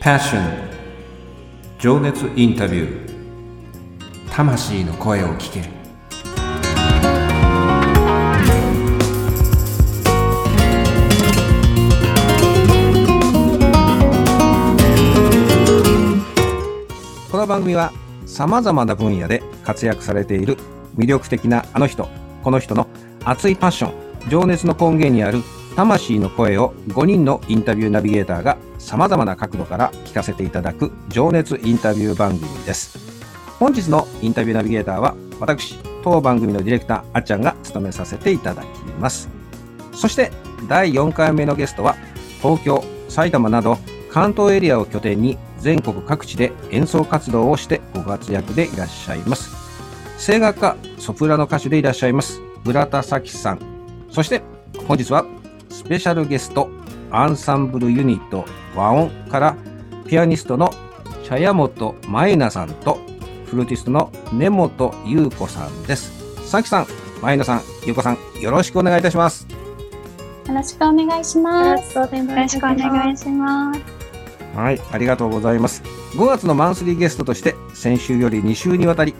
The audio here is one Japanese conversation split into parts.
Passion. 情熱インタビュー。魂の声を聞け。るこの番組はさまざまな分野で活躍されている魅力的なあの人この人の熱いパッション情熱の根源にある魂の声を5人のインタビューナビゲーターがさまざまな角度から聞かせていただく情熱インタビュー番組です。本日のインタビューナビゲーターは私当番組のディレクターあっちゃんが務めさせていただきます。そして第4回目のゲストは東京埼玉など関東エリアを拠点に全国各地で演奏活動をしてご活躍でいらっしゃいます。声楽家ソプラノ歌手でいらっしゃいます村田咲さん。そして本日はペシャルゲストアンサンブルユニット和音からピアニストの茶屋本舞菜さんとフルーティストの根本優子さんです咲さん舞菜さん優子さんよろしくお願いいたしますよろしくお願いします。よろしくお願いします。はい、ありがとうございます。5月のマンスリーゲストとして、先週より2週にわたり、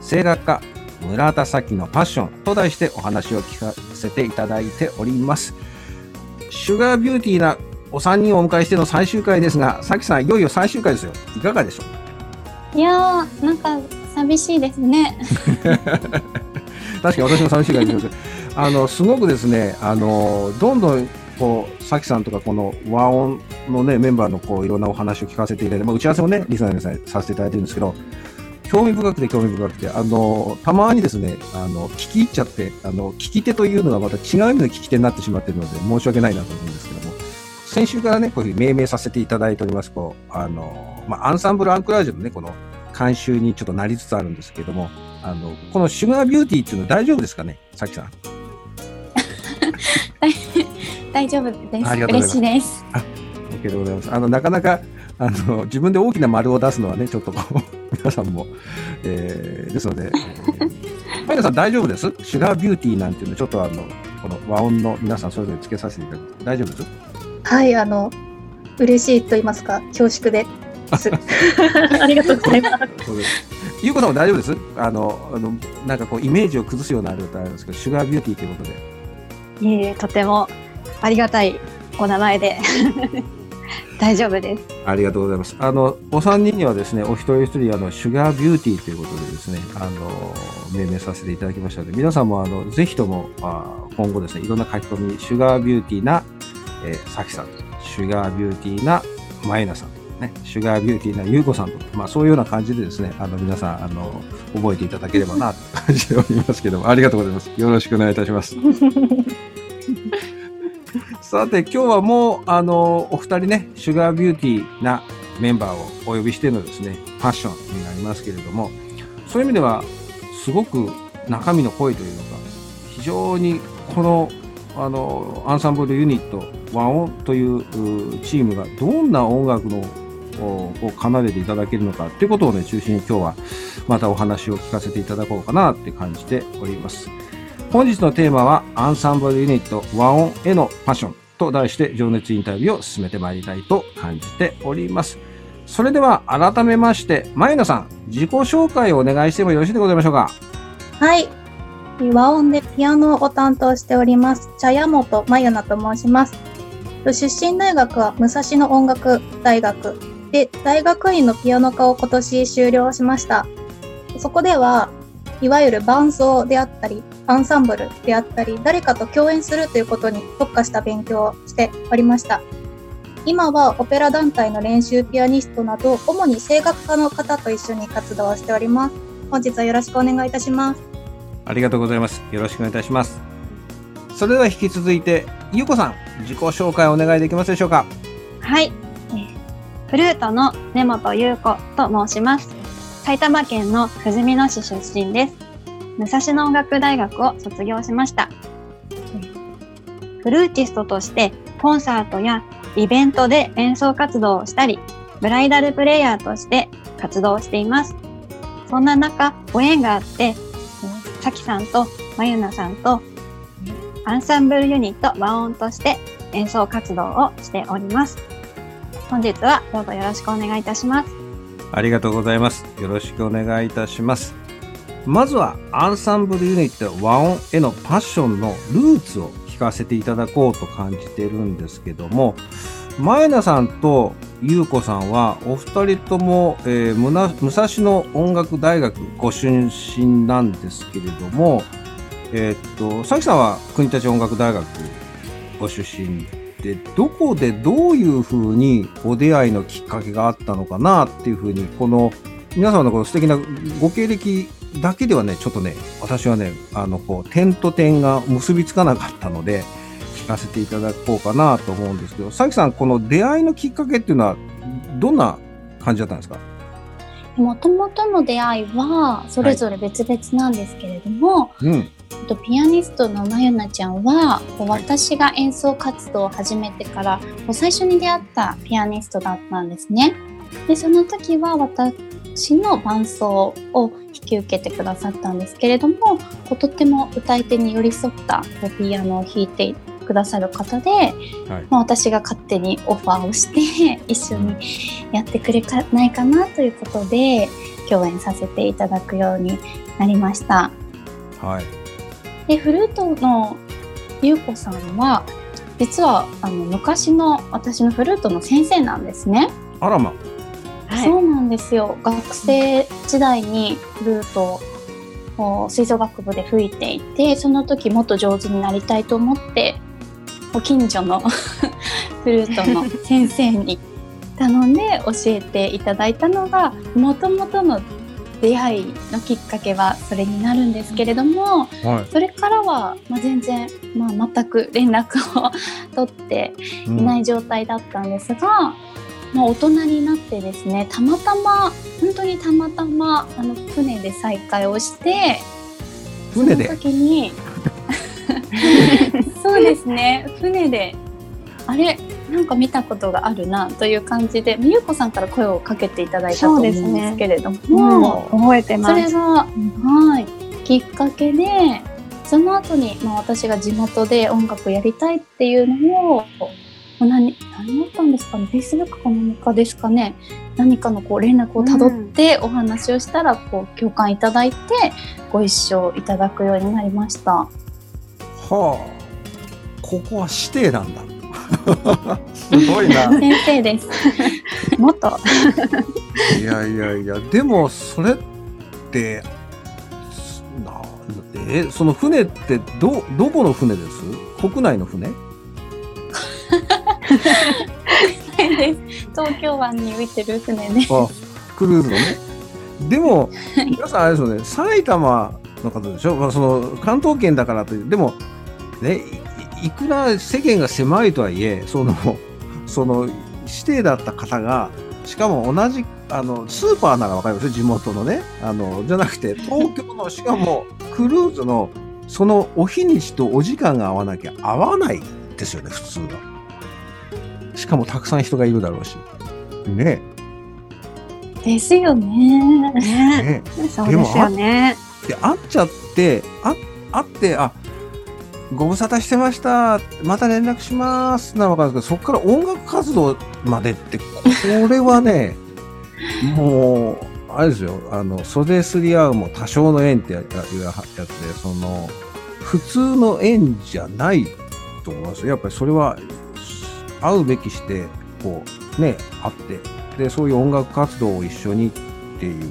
声楽家、村田咲のパッションと題してお話を聞かせていただいております。シュガービューティーなお三人をお迎えしての最終回ですが、咲さん、いよいよ最終回ですよ。いかがでしょう？いやー、なんか寂しいですね。確かに私も寂しい回です。あの、すごくですね、あの、どんどん、こう、さきさんとか、この和音のね、メンバーの、こう、いろんなお話を聞かせていただいて、まあ、打ち合わせもね、リスナーさんにさせていただいてるんですけど、興味深くて興味深くて、あの、たまにですね、あの、聞き入っちゃって、あの、聞き手というのがまた違う意味の聞き手になってしまっているので、申し訳ないなと思うんですけども、先週からね、こういうふうに命名させていただいております、こう、あの、まあ、アンサンブルアンクラージュのね、この、監修にちょっとなりつつあるんですけども、あの、このシュガービューティーっていうの大丈夫ですかね？さきさん。大丈夫です。嬉しいです。OK でございます。あの、なかなか、あの、自分で大きな丸を出すのはね、ちょっとこう、皆さんも、えー、ですので、えー、マイナさん大丈夫です？シュガービューティーなんていうの、ちょっとあの、この和音の皆さんそれぞれつけさせていただく。大丈夫です？はい、あの、嬉しいと言いますか、恐縮です。ありがとうございます。ゆうこさんも大丈夫です？あの、あの、なんかこう、イメージを崩すようなあれだんですけど、シュガービューティーということで。いえいえ、とてもありがたいお名前で大丈夫です。ありがとうございます。あの、お三人にはですね、お一人一人、あの、シュガービューティーということでですね、あの、命名させていただきましたので、皆さんも、あの、ぜひとも、あ今後ですね、いろんな書き込み、シュガービューティーな、えー、さきさんと、シュガービューティーな、まいなさんと、ね、シュガービューティーなゆうこさんと、まあ、そういうような感じでですね、あの、皆さん、あの、覚えていただければな、と感じておりますけども、ありがとうございます。よろしくお願いいたします。さて、今日はもう、あの、お二人ね、シュガービューティーなメンバーをお呼びしてのですね、ファッションになりますけれども、そういう意味では、すごく中身の声というのが、非常にこの、あの、アンサンブルユニット、和音というチームがどんな音楽のをを奏でていただけるのかっていうことをね、中心に今日はまたお話を聞かせていただこうかなって感じております。本日のテーマは、アンサンブルユニット和音へのパッションと題して情熱インタビューを進めてまいりたいと感じております。それでは改めまして、前野さん、自己紹介をお願いしてもよろしいでございましょうか？はい。和音でピアノを担当しております。茶屋本真由菜と申します。出身大学は武蔵野音楽大学で、大学院のピアノ科を今年修了しました。そこでは、いわゆる伴奏であったり、アンサンブルであったり、誰かと共演するということに特化した勉強をしておりました。今はオペラ団体の練習ピアニストなど、主に声楽家の方と一緒に活動をしております。本日はよろしくお願いいたします。ありがとうございます。よろしくお願いいたします。それでは引き続いて、ゆうこさん、自己紹介お願いできますでしょうか？はい。えーフルートの根本優子と申します。埼玉県のふじみ野市出身です。武蔵野音楽大学を卒業しました。フルーティストとしてコンサートやイベントで演奏活動をしたり、ブライダルプレイヤーとして活動しています。そんな中、ご縁があって、さきさんとまゆなさんとアンサンブルユニット和音として演奏活動をしております。本日はどうぞよろしくお願いいたします。ありがとうございます。よろしくお願いいたします。まずは、アンサンブルユニット和音へのパッションのルーツを聞かせていただこうと感じてるんですけども、前名さんと優子さんは、お二人とも、えー武蔵野音楽大学ご出身なんですけれども、えーっと、さきさんは国立音楽大学ご出身で、どこでどういうふうにお出会いのきっかけがあったのかなっていうふうに、この皆様のこの素敵なご経歴だけではね、ちょっとね、私はね、あの、こう、点と点が結びつかなかったので、聞かせていただこうかなと思うんですけど、さきさん、この出会いのきっかけっていうのは、どんな感じだったんですか？もともとの出会いはそれぞれ別々なんですけれども、うん。えっとピアニストのまゆなちゃんは私が演奏活動を始めてから最初に出会ったピアニストだったんですね。でその時は私の伴奏を引き受けてくださったんですけれどもとっても歌い手に寄り添ったピアノを弾いてくださる方で、はい。まあ、私が勝手にオファーをして 一緒にやってくれないかなということで共演させていただくようになりました。はい。でフルートのゆうこさんは実はあの昔の私のフルートの先生なんですね。あらま。はい。そうなんですよ学生時代にフルートを吹奏楽部で吹いていてその時もっと上手になりたいと思ってご近所のフ ルートの先生に頼んで教えていただいたのがもともとの出会いのきっかけはそれになるんですけれどもはい。それからは、まあ、全然、まあ、全く連絡を 取ってうんいない状態だったんですが、まあ、大人になってですねたまたま本当にたまたまあの船で再会をして船で？その時に そうですね。船であれなんか見たことがあるなという感じでみゆこさんから声をかけていただいたと思うんですけれども、もう覚えてます。それが、はい、きっかけでその後に、まあ、私が地元で音楽やりたいっていうのをまあ何何だったんですかね？Facebook か何かですかね？何かのこう連絡をたどってお話をしたらこう共感いただいてご一緒いただくようになりました。はあ。ここは指定なんだ。すごいな。先生です。もっと。いやいやいや、でもそれって、なえ、その船ってど、どこの船です？国内の船？東京湾に浮いてる船です。あ、クルーズのね。でも、皆さんあれですよね、埼玉の方でしょ、まあ、その関東圏だからという、でも、ね、いくら世間が狭いとはいえ、その、その、指定だった方が、しかも同じ、あの、スーパーならわかりますよ、地元のね。あの、じゃなくて、東京の、しかも、クルーズの、そのお日にちとお時間が合わなきゃ合わないですよね、普通は。しかもたくさん人がいるだろうし。ね。ですよね。ね。ねそうですよね。で会っちゃってあ会ってあご無沙汰してました。また連絡します。ならわかるんですけどそこから音楽活動までってこれはね もうあれですよ。あの袖すり合うも多少の縁ってやいうやつでその普通の縁じゃないと思いますよ。やっぱりそれは会うべきしてこうね会ってでそういう音楽活動を一緒にっていう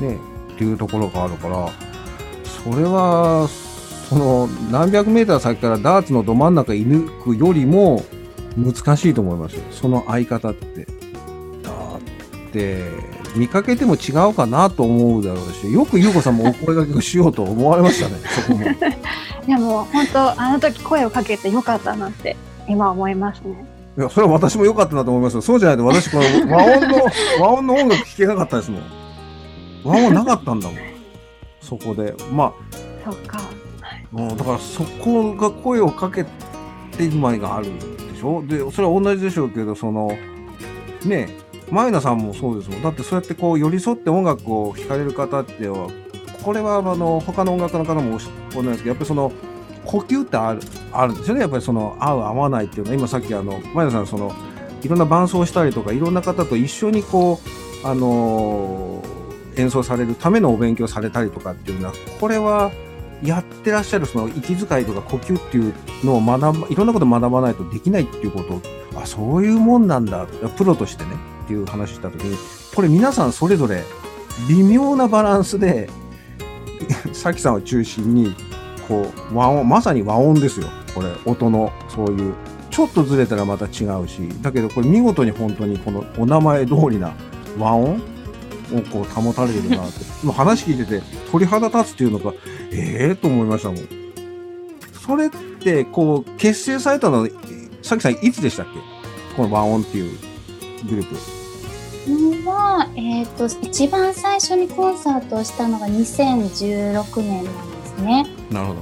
ねっていうところがあるからそれはその何百メーター先からダーツのど真ん中に抜くよりも難しいと思いますよ。その相方って。だって見かけても違うかなと思うだろうしよく優子さんもお声掛けをしようと思われましたねそこも。でも本当あの時声をかけてよかったなって今思いますね。いやそれは私も良かったなと思いますよ。そうじゃないと私この和音の和音の音楽聴けなかったですもん。和音なかったんだもん。そこで。まあそうか。もうだからそこが声をかけて今があるでしょ？でそれは同じでしょうけどそのねえ前田さんもそうですもん。だってそうやってこう寄り添って音楽を聴かれる方ってはこれはあの他の音楽の方も同じですけどやっぱりその呼吸ってあるあるんですよね。やっぱりその合う合わないっていうのは。今さっきあの前田さんそのいろんな伴奏したりとかいろんな方と一緒にこう、あのー演奏されるためのお勉強されたりとかっていうのはこれはやってらっしゃるその息遣いとか呼吸っていうのを学ばいろんなこと学ばないとできないっていうこと。あそういうもんなんだ。プロとしてね。っていう話した時にこれ皆さんそれぞれ微妙なバランスで さきさんを中心にこう和音まさに和音ですよ。これ音のそういう。ちょっとずれたらまた違うし。だけどこれ見事に本当にこのお名前通りな和音をこう保たれてるなって。今話聞いてて鳥肌立つっていうのがええー、と思いましたもん。それってこう結成されたのさきさんいつでしたっけ？この和音っていうグループ。は、えっ、と、一番最初にコンサートをしたのが2016年なんですね。なるほど。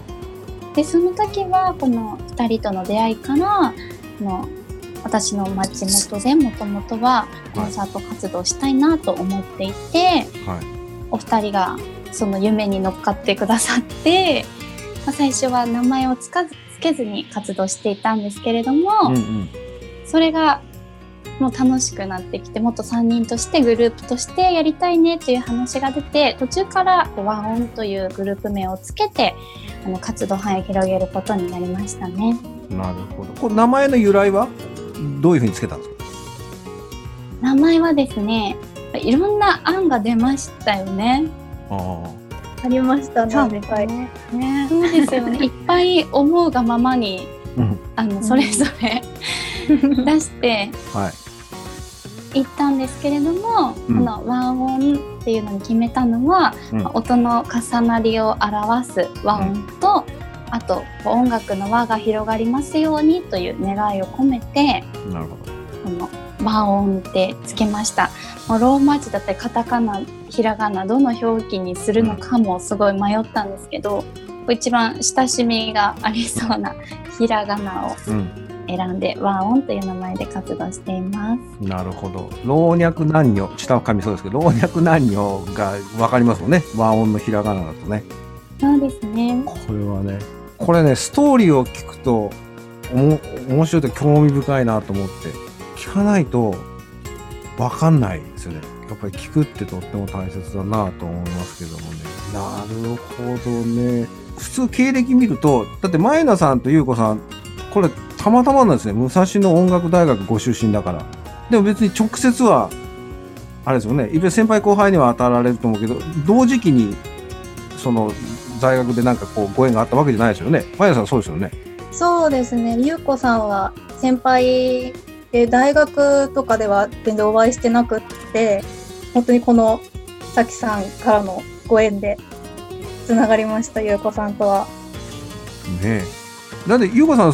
で、その時は、この2人との出会いから、この私の町元でもともとはコンサート活動したいなと思っていて、はい。お二人がその夢に乗っかってくださって、まあ、最初は名前をつかずつけずに活動していたんですけれども、うんうん。それがもう楽しくなってきてもっと3人としてグループとしてやりたいねっていう話が出て途中から和音というグループ名をつけてあの活動範囲を広げることになりましたね。なるほどこれ名前の由来は？どういうふうにつけたんですか？名前はですねいろんな案が出ましたよね。あありましたね。そうですはいね。ね。そうですよね いっぱい思うがままにあうんあのそれぞれ 出してはいいったんですけれども、うん。この和音っていうのに決めたのは、うん。音の重なりを表す和音と、あと音楽の輪が広がりますようにという願いを込めてなるほど。この和音ってつけました。もうローマ字だったりカタカナひらがなどの表記にするのかもすごい迷ったんですけど、一番親しみがありそうなひらがなをうん選んで和音という名前で活動しています。なるほど。老若男女下は噛みそうですけど老若男女が分かりますもんね。和音のひらがなだとね。そうですね。これはねこれねストーリーを聞くとおも面白いと興味深いなと思って聞かないと分かんないですよね。やっぱり聞くってとっても大切だなと思いますけどもね。なるほどね。普通経歴見るとだって前田さんと優子さんこれたまたまなんですね。武蔵野音楽大学ご出身だから。でも別に直接はあれですよね。先輩後輩には当たられると思うけど同時期にその大学でなんかこうご縁があったわけじゃないですよね。前田さんそうですよね。そうですね。ゆうこさんは先輩で大学とかでは全然お会いしてなくって、本当にこのさきさんからのご縁でつながりました、ゆうこさんとは。ねえ。なんで優子さん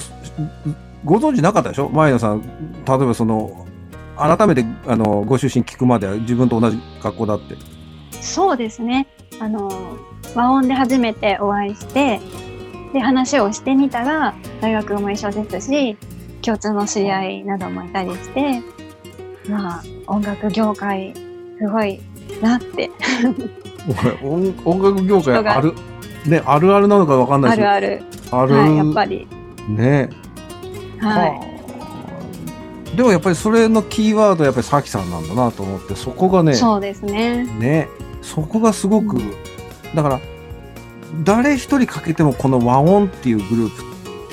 ご存知なかったでしょ？前田さん例えばその改めてあのご出身聞くまでは自分と同じ学校だってそうですね。あの、和音で初めてお会いして、で、話をしてみたら、大学も一緒ですし、共通の知り合いなどもいたりして、まあ、音楽業界、すごいなって、音音楽業界あるねあるあるなのかわかんないあでするある。あるはい、やっぱり。ねはい。いでもやっぱりそれのキーワードはやっぱりさきさんなんだなと思ってそこがねそうですね。ねそこがすごく、だから誰一人かけてもこの和音っていうグループ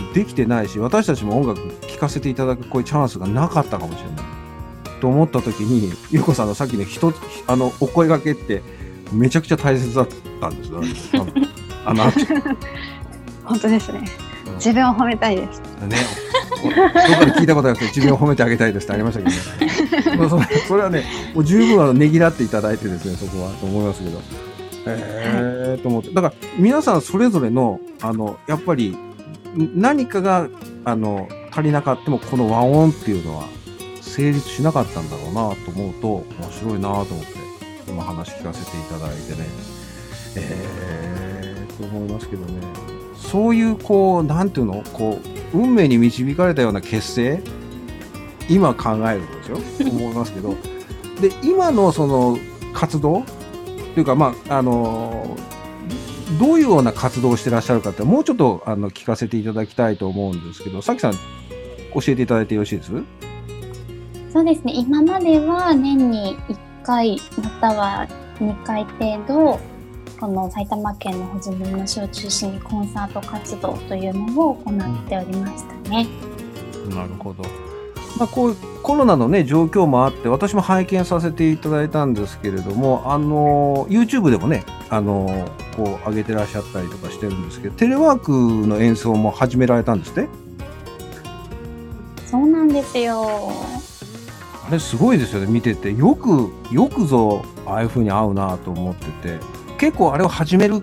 ってできてないし私たちも音楽聴かせていただくこういうチャンスがなかったかもしれないと思った時にゆうこさんのさっきの一つあのお声掛けってめちゃくちゃ大切だったんですよあのあ 本当ですね。うん自分を褒めたいです。ね、お どっかで聞いたことがあって自分を褒めてあげたいですってありましたけど、ね、それそれはねもう十分あのねぎらっていただいてですねそこはと思いますけど。えーと思って。だから皆さんそれぞれのあのやっぱりん何かがあの足りなかってもこの和音っていうのは成立しなかったんだろうなと思うと面白いなと思って今話聞かせていただいてね。えーと思いますけどねそういうこうなんていうの？こう運命に導かれたような結成？今考えるとですよ思いますけど。で今のその活動？というかまああのどういうような活動をしてらっしゃるかってもうちょっとあの聞かせていただきたいと思うんですけどさきさん教えていただいてよろしいです？そうですね。今までは年に1回または2回程度、この埼玉県のふじみの市を中心にコンサート活動というのを行っておりましたね。なるほど。まあ、こうコロナのね状況もあって私も拝見させていただいたんですけれどもあの YouTube でもねあのこう上げてらっしゃったりとかしてるんですけどテレワークの演奏も始められたんですって？そうなんですよ。あれすごいですよね見ててよくよくぞああいう風に合うなと思ってて結構あれを始めるっ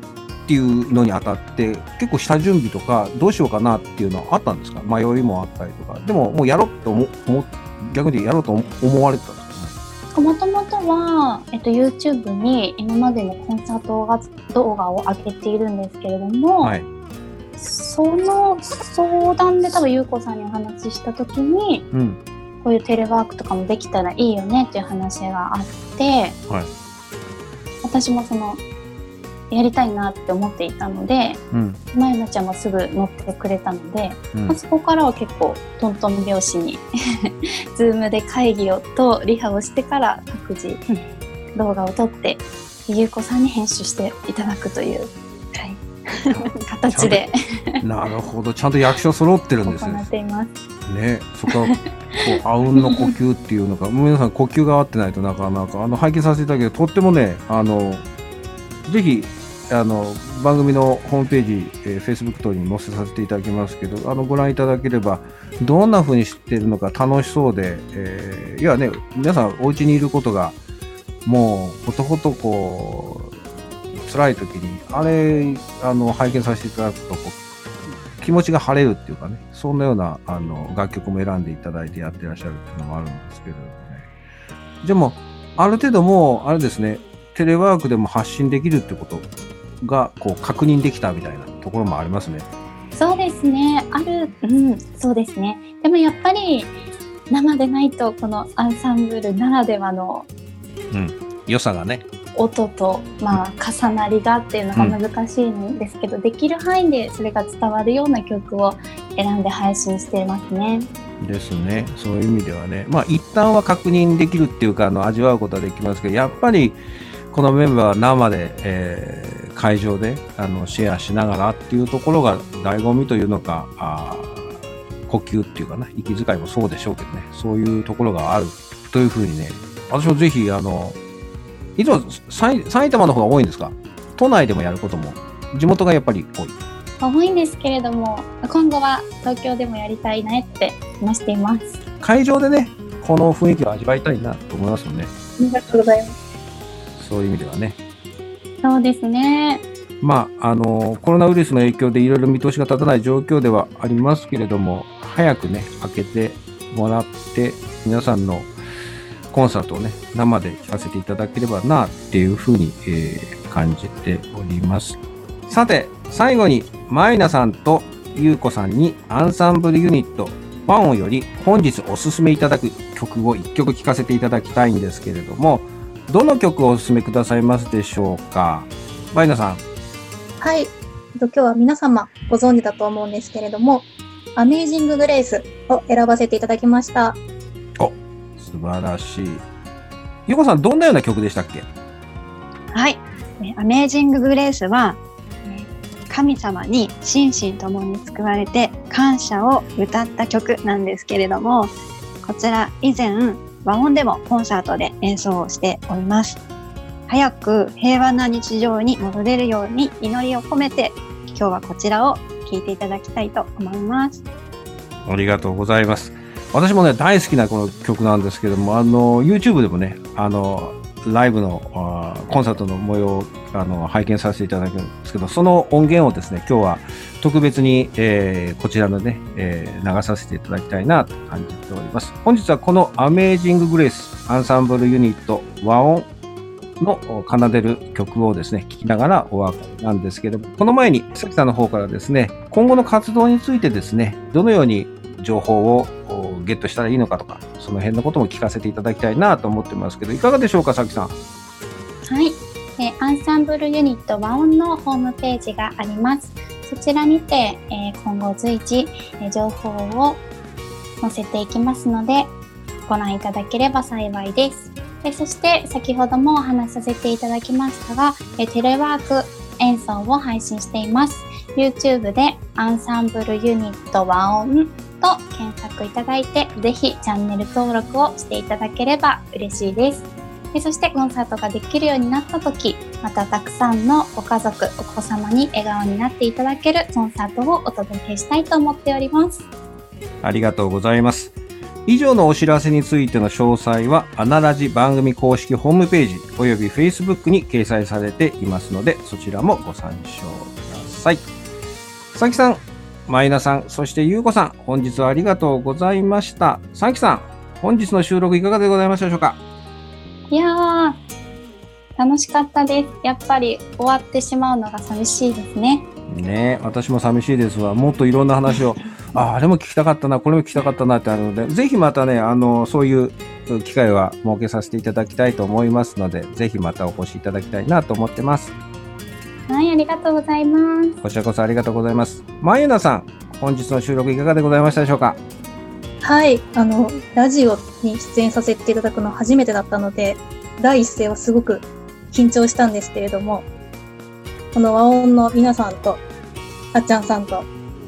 ていうのにあたって結構下準備とかどうしようかなっていうのはあったんですか？迷いもあったりとか。でももうやろうと思思逆にやろうと思われてたんですか？ねもともとは、えっと、YouTube に今までのコンサートが動画を上げているんですけれども、はい。その相談で多分優子さんにお話しした時にうん。こういうテレワークとかもできたらいいよねっていう話があって、はい。私もそのやりたいなって思っていたのでうん。まゆなちゃんもすぐ乗ってくれたので、うん。まあ、そこからは結構トントン拍子に Zoom で会議をとリハをしてから各自動画を撮ってゆうこさんに編集していただくという、はい、形で。なるほど。ちゃんと役所揃ってるん行ですね。っています。ね。そこはこうあうんの呼吸っていうのが 皆さん呼吸が合ってないとなかなか。あの拝見させていただけどとってもねあのぜひあの番組のホームページ、えー、Facebook 等に載せさせていただきますけどあのご覧いただければどんな風にしてるのか楽しそうで、えーいやね皆さんお家にいることがもうほとほとこう辛い時にあれあの拝見させていただくと気持ちが晴れるっていうかね、そんなようなあの楽曲も選んでいただいてやってらっしゃるっていうのもあるんですけどね。でも、ある程度もう、あれですね、テレワークでも発信できるってことが、こう、確認できたみたいなところもありますね。そうですね。ある、うん、そうですね。でもやっぱり生でないとこのアンサンブルならではの良さがね。音と、まあ、重なりがっていうのが難しいんですけど、できる範囲でそれが伝わるような曲を選んで配信していますね。ですね。そういう意味ではね。まあ、一旦は確認できるっていうか、あの、味わうことはできますけど、やっぱり、このメンバーは生で、えー会場であのシェアしながらっていうところが醍醐味というのか、あー呼吸っていうかな、息遣いもそうでしょうけどね、そういうところがあるというふうにね、私もぜひ、あの、いつも埼埼玉の方が多いんですか？都内でもやることも、地元がやっぱり多い。多いんですけれども、今後は東京でもやりたいねって話しています。会場でね、この雰囲気を味わいたいなと思いますもんね。ありがとうございます。そういう意味ではね。そうですね。まあ、あの、コロナウイルスの影響でいろいろ見通しが立たない状況ではありますけれども、早くね、開けてもらって、皆さんのコンサートをね、生で聴かせていただければな、っていうふうに、えー感じております。さて、最後に、マイナさんとゆうこさんにアンサンブルユニット、ワンオより本日おすすめいただく曲を1曲聴かせていただきたいんですけれども、どの曲をおすすめくださいますでしょうか？マイナさん。はい。えっと今日は皆様ご存知だと思うんですけれども、アメージング・グレイスを選ばせていただきました。素晴らしい。ゆうこさん、どんなような曲でしたっけ？はい。えアメージング・グレースは、え神様に心身ともに救われて感謝を歌った曲なんですけれども、こちら以前和音でもコンサートで演奏をしております。早く平和な日常に戻れるように祈りを込めて、今日はこちらを聴いていただきたいと思います。ありがとうございます。私もね、大好きなこの曲なんですけども、あの、YouTube でもね、あの、ライブのコンサートの模様をあの拝見させていただくんですけど、その音源をですね、今日は特別に、えーこちらのね、えー流させていただきたいなと感じております。本日はこのアメージング・グレースアンサンブルユニット和音の奏でる曲をですね、聴きながらお別れなんですけども、この前に関さんの方からですね、今後の活動についてですね、どのように情報をゲットしたらいいのかとか、その辺のことも聞かせていただきたいなと思ってますけど、いかがでしょうか、さきさん？はい、えアンサンブルユニット和音のホームページがあります。そちらにて、えー今後随時、え情報を載せていきますので、ご覧いただければ幸いです。えそして先ほどもお話しさせていただきましたが、えテレワーク演奏を配信しています。YouTube でアンサンブルユニット和音と検索いただいて、ぜひチャンネル登録をしていただければ嬉しいです。でそしてコンサートができるようになった時、またたくさんのご家族、お子様に笑顔になっていただけるコンサートをお届けしたいと思っております。ありがとうございます。以上のお知らせについての詳細は、アナラジ番組公式ホームページおよび Facebook に掲載されていますので、そちらもご参照ください。さきさん、マイナさん、そしてゆうこさん、本日はありがとうございました。さきさん、本日の収録いかがでございましたでしょうか？いやー、楽しかったです。やっぱり終わってしまうのが寂しいですね。ねえ私も寂しいですわ。もっといろんな話を、ああれも聞きたかったな、これも聞きたかったなってあるので、ぜひまたね、あの、そういう機会は設けさせていただきたいと思いますので、ぜひまたお越しいただきたいなと思ってます。はい、ありがとうございます。こちらこそありがとうございます。まゆなさん、本日の収録いかがでございましたでしょうか？はい、あの、ラジオに出演させていただくの初めてだったので、第一声はすごく緊張したんですけれども、この和音の皆さんと、あっちゃんさんと、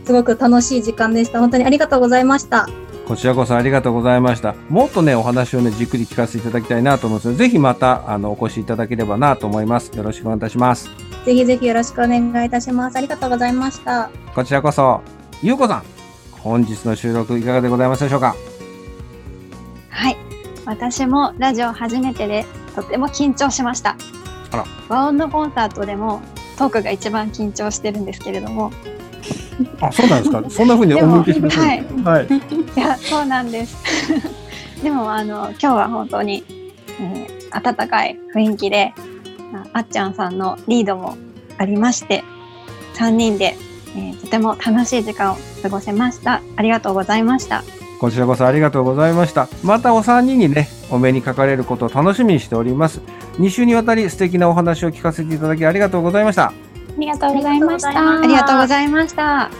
すごく楽しい時間でした。本当にありがとうございました。こちらこそありがとうございました。もっとね、お話をね、じっくり聞かせていただきたいなと思うんですので、ぜひまた、あの、お越しいただければなと思います。よろしくお願いいたします。ぜひぜひよろしくお願いいたします。ありがとうございました。こちらこそ、ゆうこさん、本日の収録いかがでございましたでしょうか？はい。私もラジオ初めてでとても緊張しました。あら和音のコンサートでもトークが一番緊張してるんですけれども、あ、そうなんですか そんな風に思い消しませんはい。いや、そうなんです。でも、あの、今日は本当に、えー温かい雰囲気で、ああっちゃんさんのリードもありまして、3人で、えーとても楽しい時間を過ごせました。ありがとうございました。こちらこそありがとうございました。またお三人にね、お目にかかれることを楽しみにしております。2週にわたり素敵なお話を聞かせていただきありがとうございました。ありがとうございました。ありがとうございました。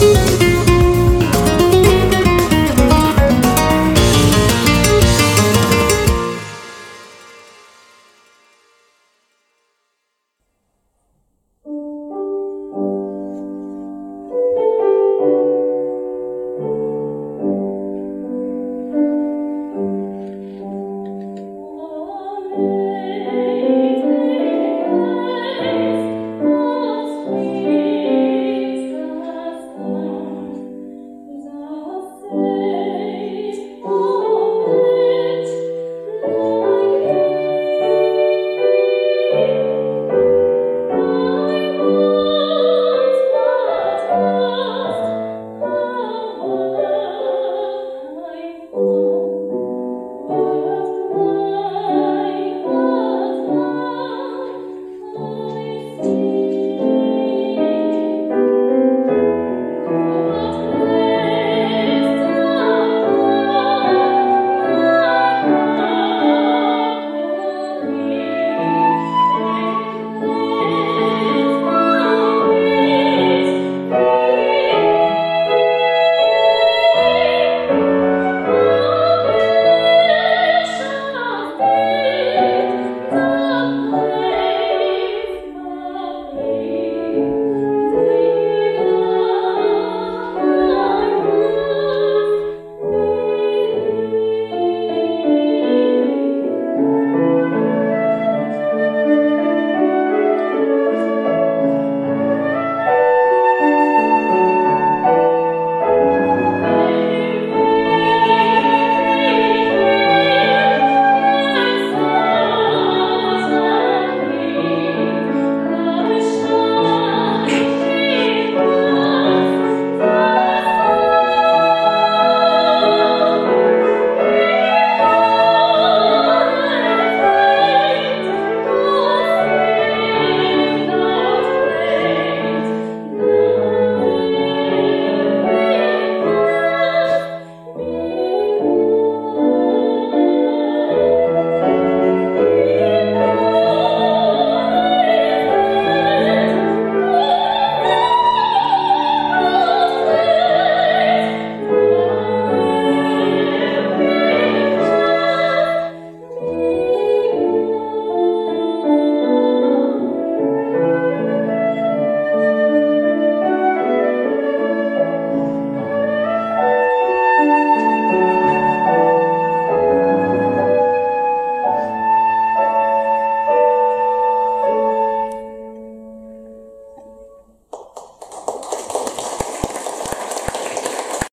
Thank you.